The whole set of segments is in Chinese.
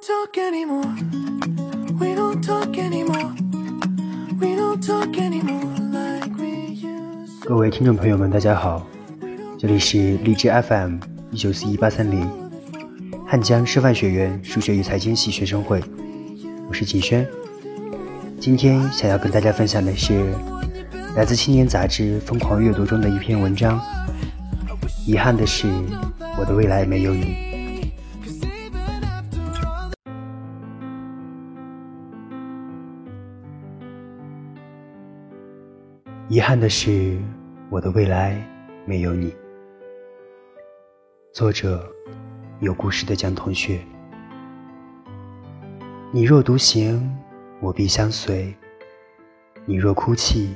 talk anymore. We don't talk anymore. We don't talk anymore like we used to. 各位听众朋友们，大家好，这里是荔枝 FM 一九四一八三零，汉江师范学院数学与财经系学生会，我是景轩。今天想要跟大家分享的是来自青年杂志《疯狂阅读》中的一篇文章。遗憾的是，我的未来没有你。遗憾的是，我的未来没有你。作者：有故事的江同学。你若独行，我必相随；你若哭泣，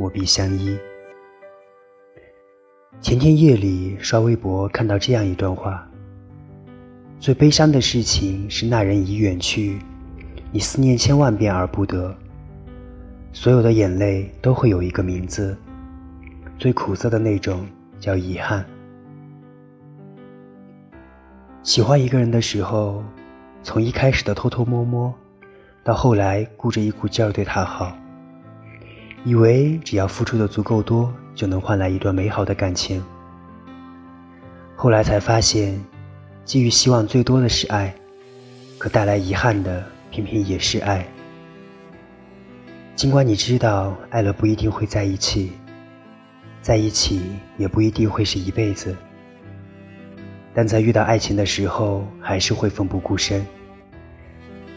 我必相依。前天夜里刷微博，看到这样一段话：最悲伤的事情是那人已远去，你思念千万遍而不得。所有的眼泪都会有一个名字，最苦涩的那种叫遗憾。喜欢一个人的时候，从一开始的偷偷摸摸，到后来顾着一股劲儿对他好，以为只要付出的足够多，就能换来一段美好的感情。后来才发现，寄予希望最多的是爱，可带来遗憾的偏偏也是爱。尽管你知道爱了不一定会在一起，在一起也不一定会是一辈子，但在遇到爱情的时候，还是会奋不顾身，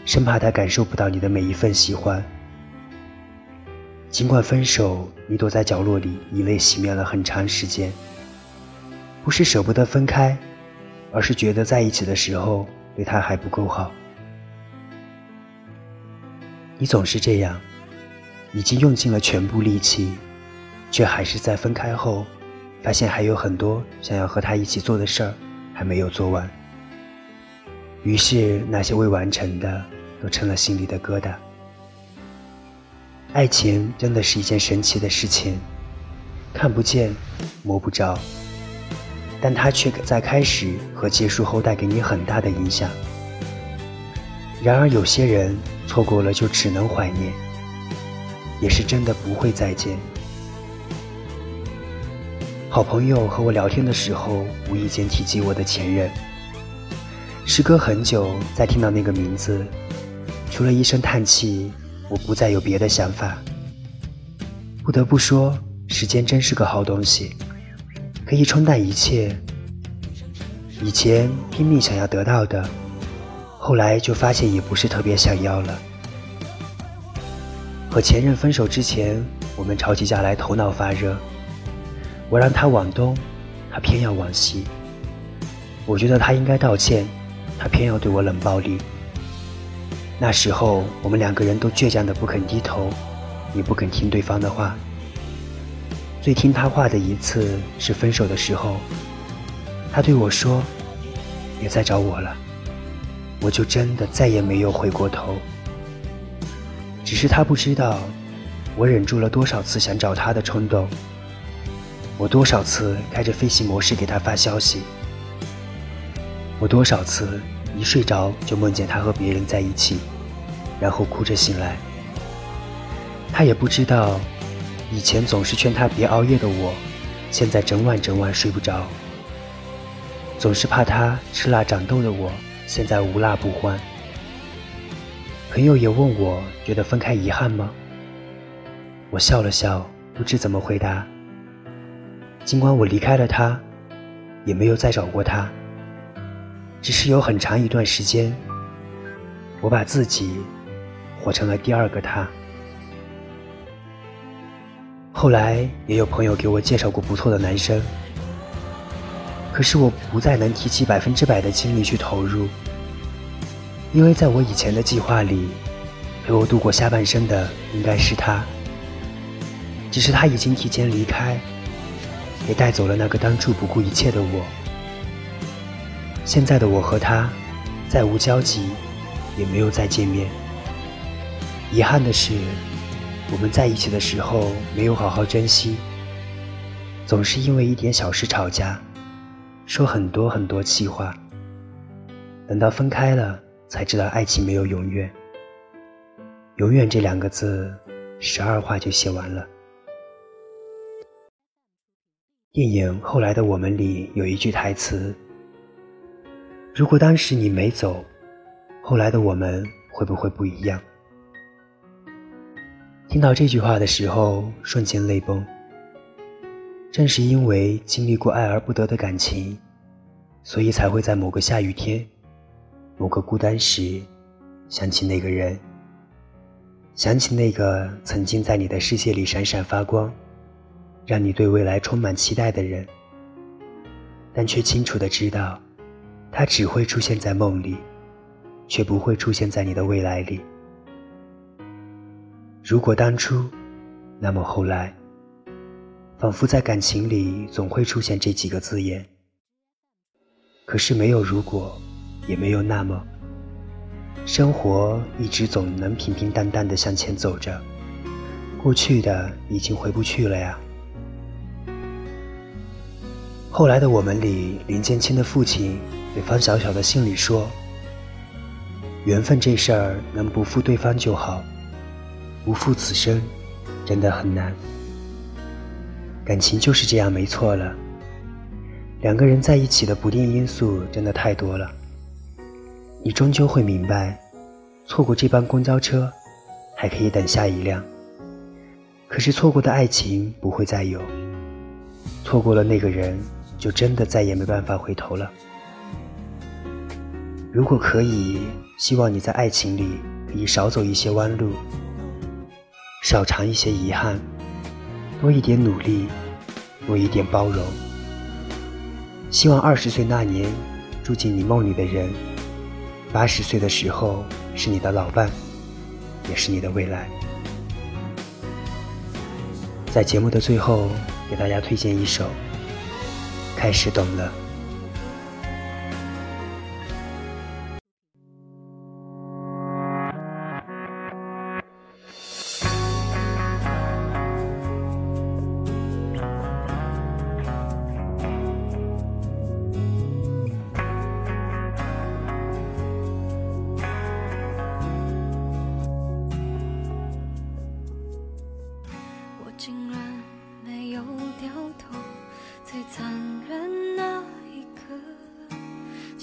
生怕他感受不到你的每一份喜欢。尽管分手，你躲在角落里以泪洗面了很长时间，不是舍不得分开，而是觉得在一起的时候对他还不够好。你总是这样。已经用尽了全部力气，却还是在分开后，发现还有很多想要和他一起做的事儿还没有做完。于是那些未完成的都成了心里的疙瘩。爱情真的是一件神奇的事情，看不见，摸不着，但它却在开始和结束后带给你很大的影响。然而有些人错过了就只能怀念。也是真的不会再见。好朋友和我聊天的时候，无意间提及我的前任。时隔很久，再听到那个名字，除了一声叹气，我不再有别的想法。不得不说，时间真是个好东西，可以冲淡一切。以前拼命想要得到的，后来就发现也不是特别想要了。和前任分手之前，我们吵起架来头脑发热。我让他往东，他偏要往西。我觉得他应该道歉，他偏要对我冷暴力。那时候我们两个人都倔强的不肯低头，也不肯听对方的话。最听他话的一次是分手的时候，他对我说：“别再找我了。”我就真的再也没有回过头。只是他不知道，我忍住了多少次想找他的冲动。我多少次开着飞行模式给他发消息。我多少次一睡着就梦见他和别人在一起，然后哭着醒来。他也不知道，以前总是劝他别熬夜的我，现在整晚整晚睡不着。总是怕他吃辣长痘的我，现在无辣不欢。朋友也问我，觉得分开遗憾吗？我笑了笑，不知怎么回答。尽管我离开了他，也没有再找过他，只是有很长一段时间，我把自己活成了第二个他。后来也有朋友给我介绍过不错的男生，可是我不再能提起百分之百的精力去投入。因为在我以前的计划里，陪我度过下半生的应该是他，只是他已经提前离开，也带走了那个当初不顾一切的我。现在的我和他，再无交集，也没有再见面。遗憾的是，我们在一起的时候没有好好珍惜，总是因为一点小事吵架，说很多很多气话。等到分开了。才知道爱情没有永远。永远这两个字，十二话就写完了。电影《后来的我们》里有一句台词：“如果当时你没走，后来的我们会不会不一样？”听到这句话的时候，瞬间泪崩。正是因为经历过爱而不得的感情，所以才会在某个下雨天、某个孤单时，想起那个人，想起那个曾经在你的世界里闪闪发光。让你对未来充满期待的人，但却清楚的知道，他只会出现在梦里，却不会出现在你的未来里。如果当初，那么后来，仿佛在感情里总会出现这几个字眼。可是没有如果，也没有那么，生活一直总能平平淡淡的向前走着，过去的已经回不去了呀。后来的我们里，林建清的父亲对方小小的信里说：“缘分这事儿，能不负对方就好，不负此生，真的很难。感情就是这样，没错了。两个人在一起的不定因素真的太多了。你终究会明白，错过这班公交车，还可以等下一辆。可是错过的爱情不会再有，错过了那个人。”就真的再也没办法回头了。如果可以，希望你在爱情里可以少走一些弯路，少尝一些遗憾，多一点努力，多一点包容。希望二十岁那年住进你梦里的人，八十岁的时候是你的老伴，也是你的未来。在节目的最后，给大家推荐一首。开始懂了。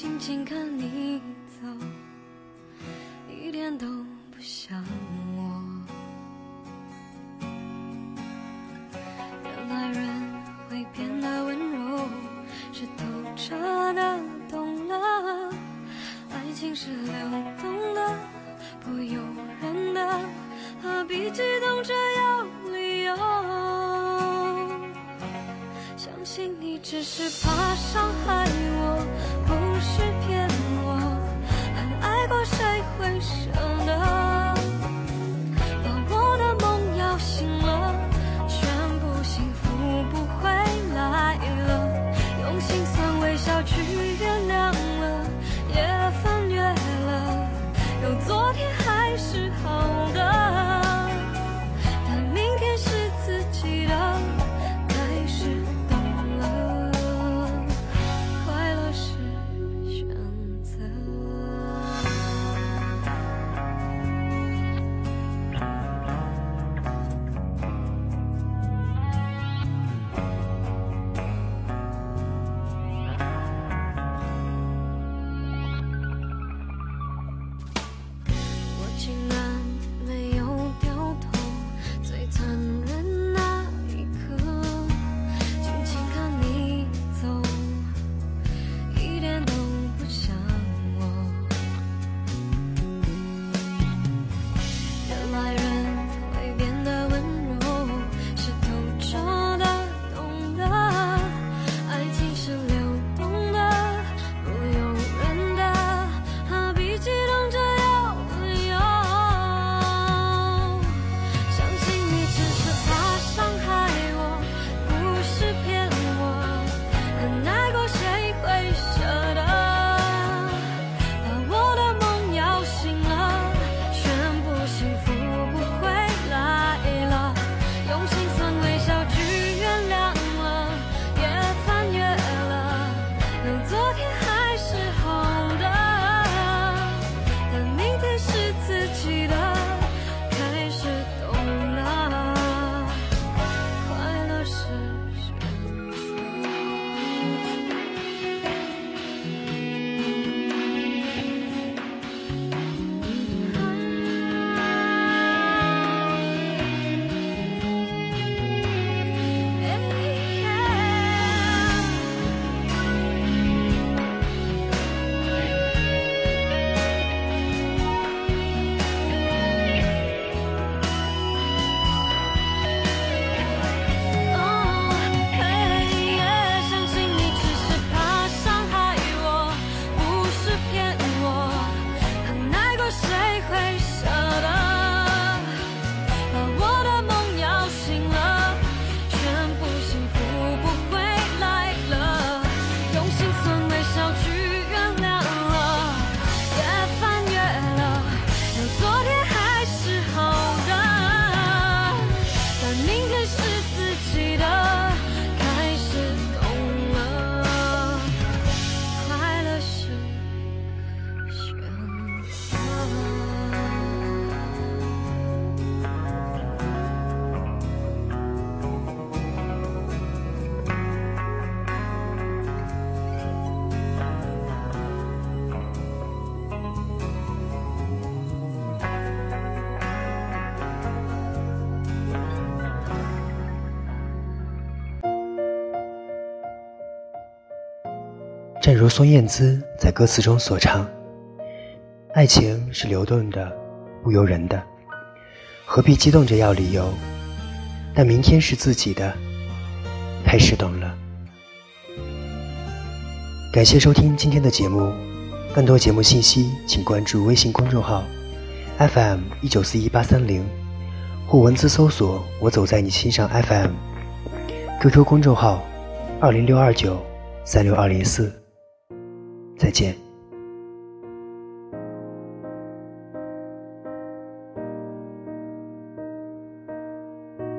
静静看你走一点都不像我原来人会变得温柔是透彻的懂了爱情是流动的不由人的何必激动着要理由？相信你只是怕伤害正如孙燕姿在歌词中所唱：“爱情是流动的，不由人的，何必激动着要理由？但明天是自己的，开始懂了。”感谢收听今天的节目，更多节目信息请关注微信公众号 FM 一九四一八三零，或文字搜索“我走在你心上 FM”，QQ 公众号二零六二九三六二零四。再见。